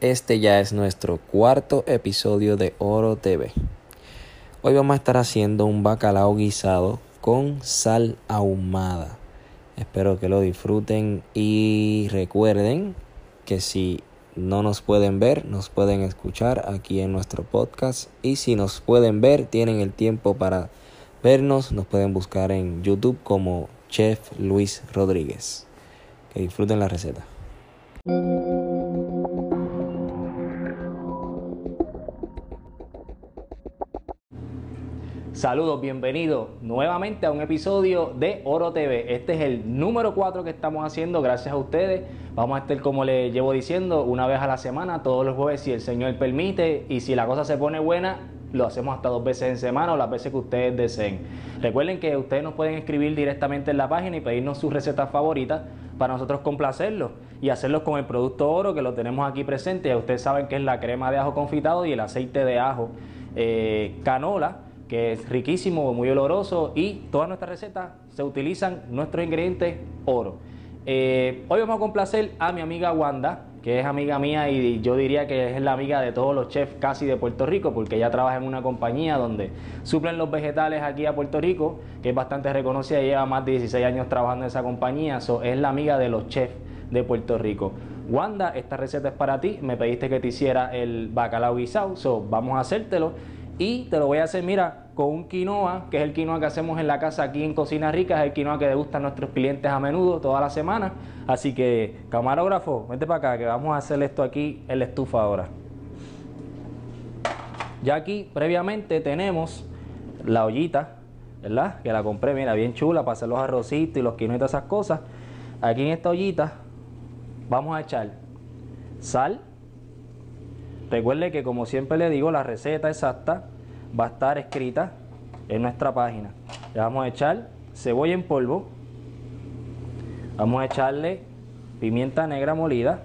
Este ya es nuestro cuarto episodio de Oro TV. Hoy vamos a estar haciendo un bacalao guisado con sal ahumada. Espero que lo disfruten y recuerden que si no nos pueden ver, nos pueden escuchar aquí en nuestro podcast y si nos pueden ver, tienen el tiempo para vernos, nos pueden buscar en YouTube como Chef Luis Rodríguez. Que disfruten la receta. Saludos, bienvenidos nuevamente a un episodio de Oro TV. Este es el número 4 que estamos haciendo gracias a ustedes. Vamos a estar, como les llevo diciendo, una vez a la semana, todos los jueves, si el Señor permite. Y si la cosa se pone buena, lo hacemos hasta dos veces en semana o las veces que ustedes deseen. Recuerden que ustedes nos pueden escribir directamente en la página y pedirnos sus recetas favoritas para nosotros complacerlos y hacerlos con el producto oro que lo tenemos aquí presente. Ya ustedes saben que es la crema de ajo confitado y el aceite de ajo eh, canola que es riquísimo, muy oloroso y todas nuestras recetas se utilizan nuestros ingredientes oro. Eh, hoy vamos a complacer a mi amiga Wanda, que es amiga mía y yo diría que es la amiga de todos los chefs casi de Puerto Rico, porque ella trabaja en una compañía donde suplen los vegetales aquí a Puerto Rico, que es bastante reconocida, lleva más de 16 años trabajando en esa compañía, es la amiga de los chefs de Puerto Rico. Wanda, esta receta es para ti, me pediste que te hiciera el bacalao guisado, so vamos a hacértelo y te lo voy a hacer, mira, con un quinoa, que es el quinoa que hacemos en la casa aquí en Cocina Rica, es el quinoa que degustan nuestros clientes a menudo, toda la semana. Así que, camarógrafo, vente para acá, que vamos a hacer esto aquí en la estufa ahora. Ya aquí, previamente, tenemos la ollita, ¿verdad? Que la compré, mira, bien chula para hacer los arrocitos y los quinoa y todas esas cosas. Aquí en esta ollita vamos a echar sal, Recuerde que como siempre le digo, la receta exacta va a estar escrita en nuestra página. Le vamos a echar cebolla en polvo. Vamos a echarle pimienta negra molida.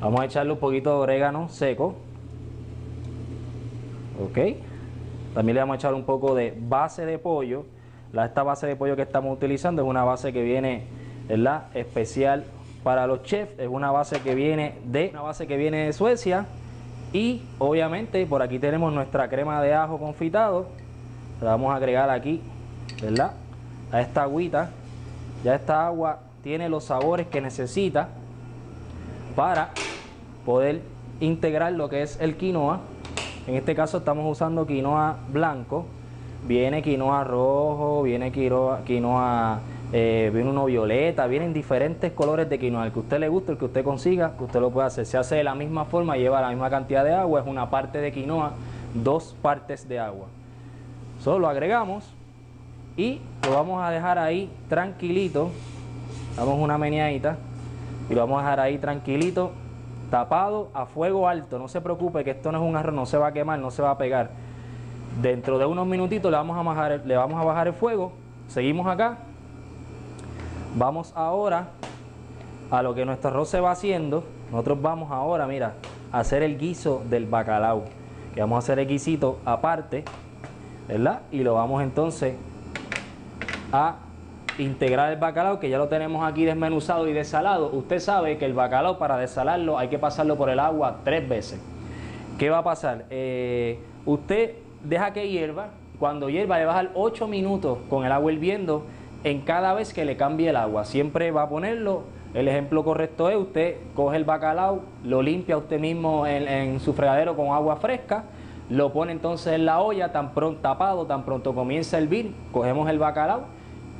Vamos a echarle un poquito de orégano seco. Ok. También le vamos a echar un poco de base de pollo. esta base de pollo que estamos utilizando es una base que viene ¿verdad? especial para los chefs. Es una base que viene de una base que viene de Suecia y obviamente por aquí tenemos nuestra crema de ajo confitado. La vamos a agregar aquí, ¿verdad? A esta agüita. Ya esta agua tiene los sabores que necesita para poder integrar lo que es el quinoa. En este caso estamos usando quinoa blanco. Viene quinoa rojo, viene quinoa, quinoa eh, viene uno violeta, vienen diferentes colores de quinoa, el que usted le guste, el que usted consiga, que usted lo puede hacer. Se hace de la misma forma, lleva la misma cantidad de agua, es una parte de quinoa, dos partes de agua. Solo lo agregamos y lo vamos a dejar ahí tranquilito. Damos una meneadita y lo vamos a dejar ahí tranquilito, tapado a fuego alto. No se preocupe que esto no es un arroz, no se va a quemar, no se va a pegar. Dentro de unos minutitos le vamos a bajar, le vamos a bajar el fuego. Seguimos acá Vamos ahora a lo que nuestro arroz se va haciendo. Nosotros vamos ahora, mira, a hacer el guiso del bacalao. Que vamos a hacer el guisito aparte, ¿verdad? Y lo vamos entonces a integrar el bacalao, que ya lo tenemos aquí desmenuzado y desalado. Usted sabe que el bacalao para desalarlo hay que pasarlo por el agua tres veces. ¿Qué va a pasar? Eh, usted deja que hierva. Cuando hierva le va a dejar 8 minutos con el agua hirviendo en cada vez que le cambie el agua. Siempre va a ponerlo. El ejemplo correcto es usted coge el bacalao, lo limpia usted mismo en, su fregadero con agua fresca, lo pone entonces en la olla, tan pronto tapado, tan pronto comienza a hervir, cogemos el bacalao,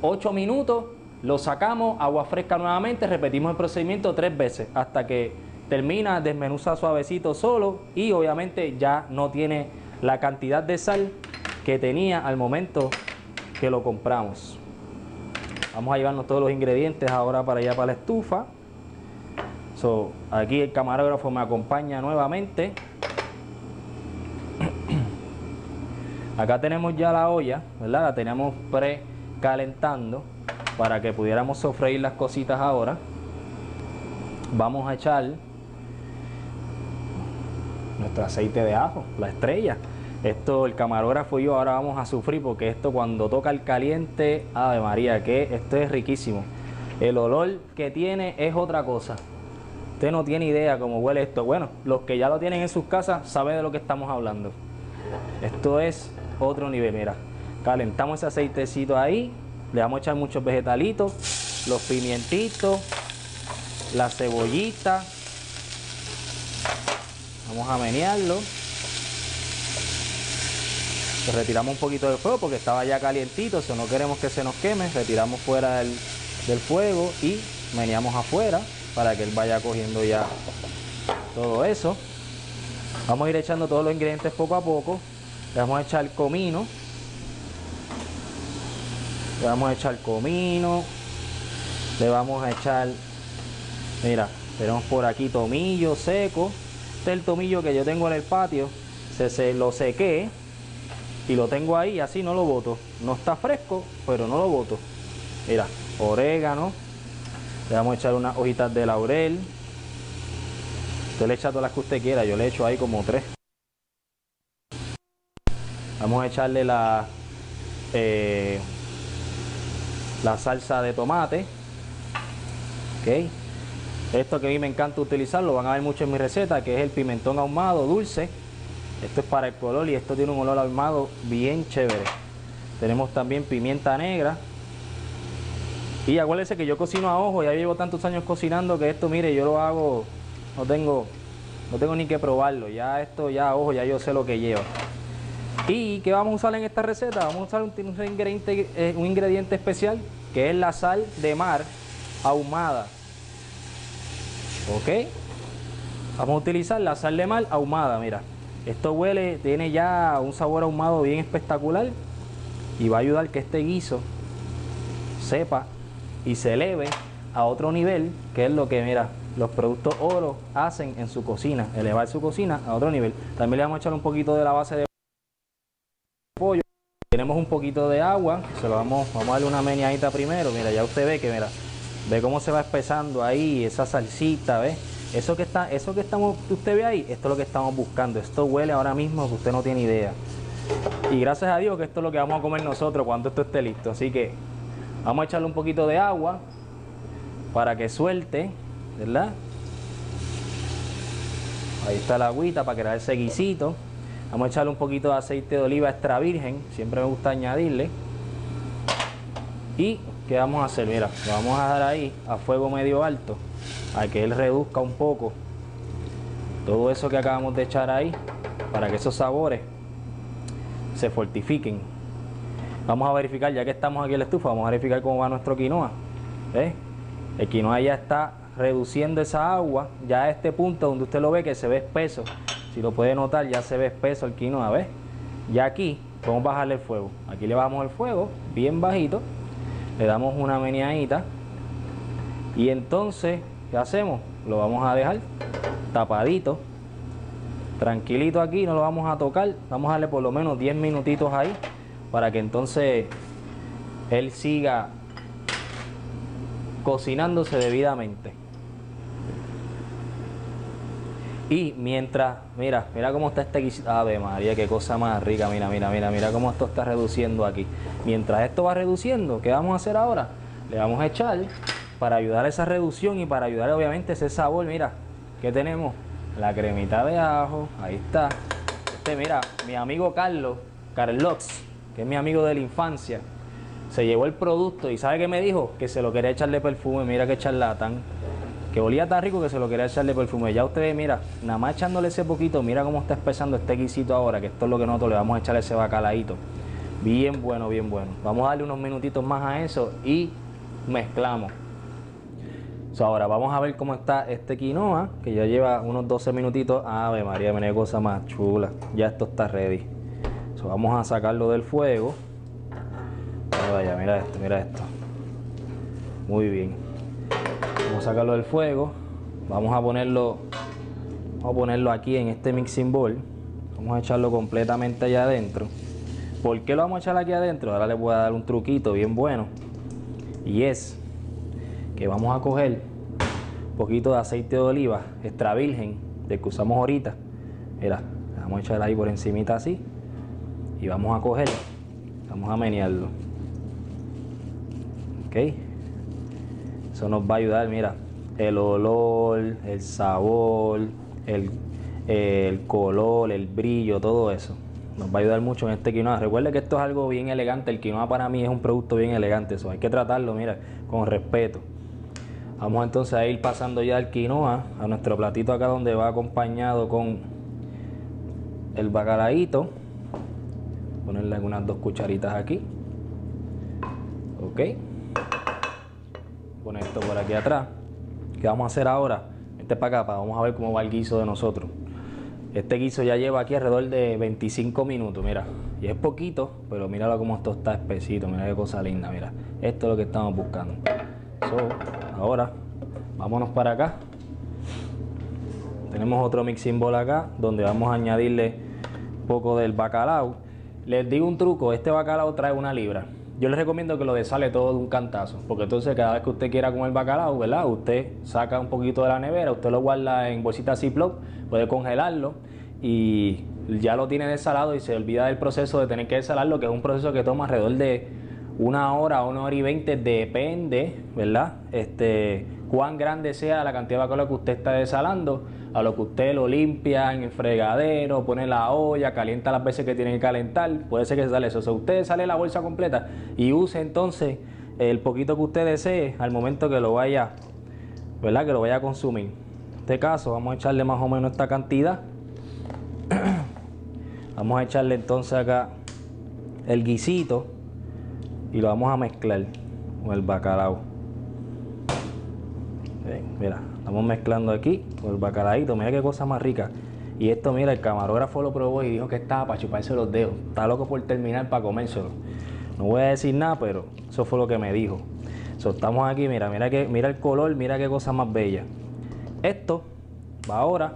8 minutos, lo sacamos, agua fresca nuevamente, repetimos el procedimiento tres veces hasta que termina, desmenuza suavecito solo y obviamente ya no tiene la cantidad de sal que tenía al momento que lo compramos. Vamos a llevarnos todos los ingredientes ahora para allá para la estufa. So, aquí el camarógrafo me acompaña nuevamente. Acá tenemos ya la olla, ¿verdad? La tenemos precalentando para que pudiéramos sofreír las cositas ahora. Vamos a echar nuestro aceite de ajo, la estrella. Esto, el camarógrafo y yo ahora vamos a sufrir porque esto cuando toca el caliente, ave María, que esto es riquísimo. El olor que tiene es otra cosa. Usted no tiene idea cómo huele esto. Bueno, los que ya lo tienen en sus casas saben de lo que estamos hablando. Esto es otro nivel, mira. Calentamos ese aceitecito ahí, le vamos a echar muchos vegetalitos, los pimientitos, la cebollita. Vamos a menearlo. Retiramos un poquito del fuego porque estaba ya calientito, si no queremos que se nos queme, retiramos fuera del, del fuego y meneamos afuera para que él vaya cogiendo ya todo eso. Vamos a ir echando todos los ingredientes poco a poco. Le vamos a echar comino. Le vamos a echar comino. Le vamos a echar, mira, tenemos por aquí tomillo seco. Este es el tomillo que yo tengo en el patio. Se, se lo sequé y lo tengo ahí, así no lo boto. No está fresco, pero no lo boto. Mira, orégano. Le vamos a echar unas hojitas de laurel. Usted le echa todas las que usted quiera. Yo le echo ahí como tres. Vamos a echarle la, eh, la salsa de tomate. Ok. Esto que a mí me encanta utilizarlo, van a ver mucho en mi receta, que es el pimentón ahumado dulce. Esto es para el color y esto tiene un olor ahumado bien chévere. Tenemos también pimienta negra. Y acuérdense que yo cocino a ojo, ya llevo tantos años cocinando que esto, mire, yo lo hago, no tengo, no tengo ni que probarlo. Ya esto, ya ojo, ya yo sé lo que lleva. ¿Y qué vamos a usar en esta receta? Vamos a usar un, ingrediente, eh, un ingrediente especial que es la sal de mar ahumada. ¿Ok? Vamos a utilizar la sal de mar ahumada, mira. Esto huele, tiene ya un sabor ahumado bien espectacular y va a ayudar que este guiso sepa y se eleve a otro nivel, que es lo que, mira, los productos oro hacen en su cocina, elevar su cocina a otro nivel. También le vamos a echar un poquito de la base de pollo. Tenemos un poquito de agua, se lo vamos, vamos a darle una meñadita primero. Mira, ya usted ve que, mira, ve cómo se va espesando ahí esa salsita, ¿ve? Eso que está, eso que estamos, usted ve ahí, esto es lo que estamos buscando. Esto huele ahora mismo que usted no tiene idea. Y gracias a Dios que esto es lo que vamos a comer nosotros cuando esto esté listo. Así que vamos a echarle un poquito de agua para que suelte, ¿verdad? Ahí está la agüita para crear ese guisito. Vamos a echarle un poquito de aceite de oliva extra virgen, siempre me gusta añadirle. Y, ¿qué vamos a hacer? Mira, vamos a dar ahí a fuego medio alto, a que él reduzca un poco todo eso que acabamos de echar ahí, para que esos sabores se fortifiquen. Vamos a verificar, ya que estamos aquí en la estufa, vamos a verificar cómo va nuestro quinoa. El quinoa ya está reduciendo esa agua, ya a este punto donde usted lo ve que se ve espeso. Si lo puede notar, ya se ve espeso el quinoa, ¿ves? Ya aquí podemos bajarle el fuego. Aquí le bajamos el fuego, bien bajito. Le damos una meneadita. Y entonces, ¿qué hacemos? Lo vamos a dejar tapadito. Tranquilito aquí, no lo vamos a tocar. Vamos a darle por lo menos 10 minutitos ahí para que entonces él siga cocinándose debidamente. Y mientras, mira, mira cómo está este guisito. Ave María, qué cosa más rica. Mira, mira, mira, mira cómo esto está reduciendo aquí. Mientras esto va reduciendo, ¿qué vamos a hacer ahora? Le vamos a echar para ayudar a esa reducción y para ayudar obviamente ese sabor. Mira, ¿qué tenemos? La cremita de ajo, ahí está. Este, mira, mi amigo Carlos, Carlos, que es mi amigo de la infancia, se llevó el producto y ¿sabe qué me dijo? Que se lo quería echarle perfume. Mira qué charlatán que olía tan rico que se lo quería echarle perfume. Ya ustedes, mira, nada más echándole ese poquito, mira cómo está espesando este guisito ahora, que esto es lo que nosotros le vamos a echar ese bacalaíto. Bien bueno, bien bueno. Vamos a darle unos minutitos más a eso y mezclamos. ahora vamos a ver cómo está este quinoa, que ya lleva unos 12 minutitos. Ave María, mira cosa más chula. Ya esto está ready. vamos a sacarlo del fuego. Vaya, mira esto, mira esto. Muy bien. Vamos a sacarlo del fuego. Vamos a ponerlo, vamos a ponerlo aquí en este mixing bowl. Vamos a echarlo completamente allá adentro. ¿Por qué lo vamos a echar aquí adentro? Ahora les voy a dar un truquito bien bueno. Y es que vamos a coger un poquito de aceite de oliva extra virgen, del que usamos ahorita. Mira, vamos a echar ahí por encimita así. y vamos a coger, vamos a menearlo. Ok. Eso nos va a ayudar, mira, el olor, el sabor, el, el color, el brillo, todo eso. Nos va a ayudar mucho en este quinoa. Recuerde que esto es algo bien elegante. El quinoa para mí es un producto bien elegante. Eso hay que tratarlo, mira, con respeto. Vamos entonces a ir pasando ya el quinoa a nuestro platito acá donde va acompañado con el bacalaíto. Ponerle algunas dos cucharitas aquí. Ok. Poner esto por aquí atrás. ¿Qué vamos a hacer ahora? Este para acá, vamos a ver cómo va el guiso de nosotros. Este guiso ya lleva aquí alrededor de 25 minutos, mira. Y es poquito, pero míralo cómo esto está espesito, mira qué cosa linda, mira. Esto es lo que estamos buscando. ahora, vámonos para acá. Tenemos otro mixing bowl acá, donde vamos a añadirle un poco del bacalao. Les digo un truco, este bacalao trae una libra. Yo les recomiendo que lo desale todo de un cantazo, porque entonces cada vez que usted quiera comer bacalao, ¿verdad? Usted saca un poquito de la nevera, usted lo guarda en bolsita Ziploc, puede congelarlo y ya lo tiene desalado y se olvida del proceso de tener que desalarlo, que es un proceso que toma alrededor de una hora, una hora y veinte, depende, ¿verdad? Este, cuán grande sea la cantidad de bacalao que usted está desalando, a lo que usted lo limpia en el fregadero, pone la olla, calienta las veces que tiene que calentar, puede ser que se sale eso. O sea, usted sale la bolsa completa y use entonces el poquito que usted desee al momento que lo vaya, ¿verdad? Que lo vaya a consumir. En este caso, vamos a echarle más o menos esta cantidad. vamos a echarle entonces acá el guisito y lo vamos a mezclar con el bacalao mira, estamos mezclando aquí con el bacalaíto. Mira qué cosa más rica. Y esto, mira, el camarógrafo lo probó y dijo que estaba para chuparse los dedos. Está loco por terminar para comérselo. No voy a decir nada, pero eso fue lo que me dijo. So, estamos aquí, mira, mira, que, mira el color, mira qué cosa más bella. Esto va ahora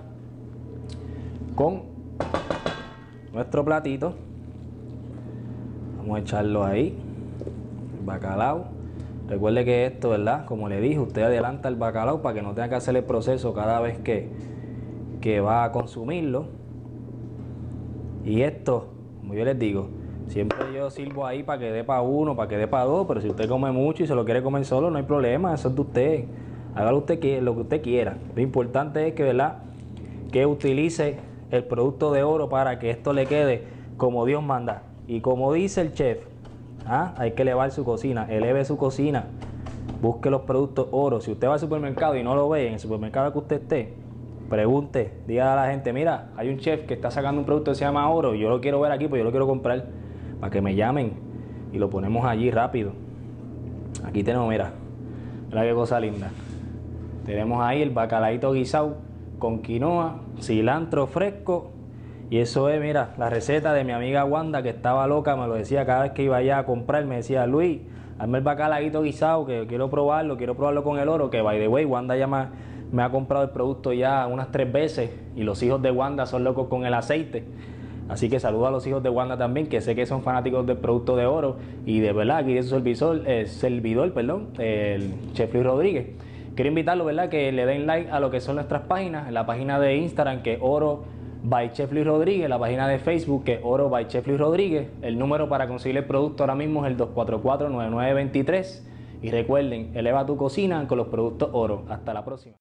con nuestro platito. Vamos a echarlo ahí. bacalao. Recuerde que esto, ¿verdad? Como le dije, usted adelanta el bacalao para que no tenga que hacer el proceso cada vez que, que va a consumirlo. Y esto, como yo les digo, siempre yo sirvo ahí para que dé para uno, para que dé para dos, pero si usted come mucho y se lo quiere comer solo, no hay problema, eso es de usted. Hágalo lo que usted quiera. Lo importante es que, ¿verdad? Que utilice el producto de oro para que esto le quede como Dios manda. Y como dice el chef, ¿Ah? Hay que elevar su cocina, eleve su cocina, busque los productos oro. Si usted va al supermercado y no lo ve en el supermercado que usted esté, pregunte, diga a la gente, mira, hay un chef que está sacando un producto que se llama oro, yo lo quiero ver aquí, pues yo lo quiero comprar, para que me llamen y lo ponemos allí rápido. Aquí tenemos, mira, mira qué cosa linda. Tenemos ahí el bacalaito guisado con quinoa, cilantro fresco y eso es, mira, la receta de mi amiga Wanda, que estaba loca, me lo decía cada vez que iba allá a comprar, me decía, Luis, hazme el bacalaíto guisado, que quiero probarlo, quiero probarlo con el oro, que by the way, Wanda ya me, ha comprado el producto ya unas tres veces, y los hijos de Wanda son locos con el aceite. Así que saludo a los hijos de Wanda también, que sé que son fanáticos del producto de oro, y de verdad, aquí de su servidor, eh, servidor, perdón, el Chef Luis Rodríguez. Quiero invitarlo, ¿verdad?, que le den like a lo que son nuestras páginas, en la página de Instagram, que oro by Chef Luis Rodríguez, la página de Facebook que es Oro by Chef Luis Rodríguez. El número para conseguir el producto ahora mismo es el 244-9923. Y recuerden, eleva tu cocina con los productos Oro. Hasta la próxima.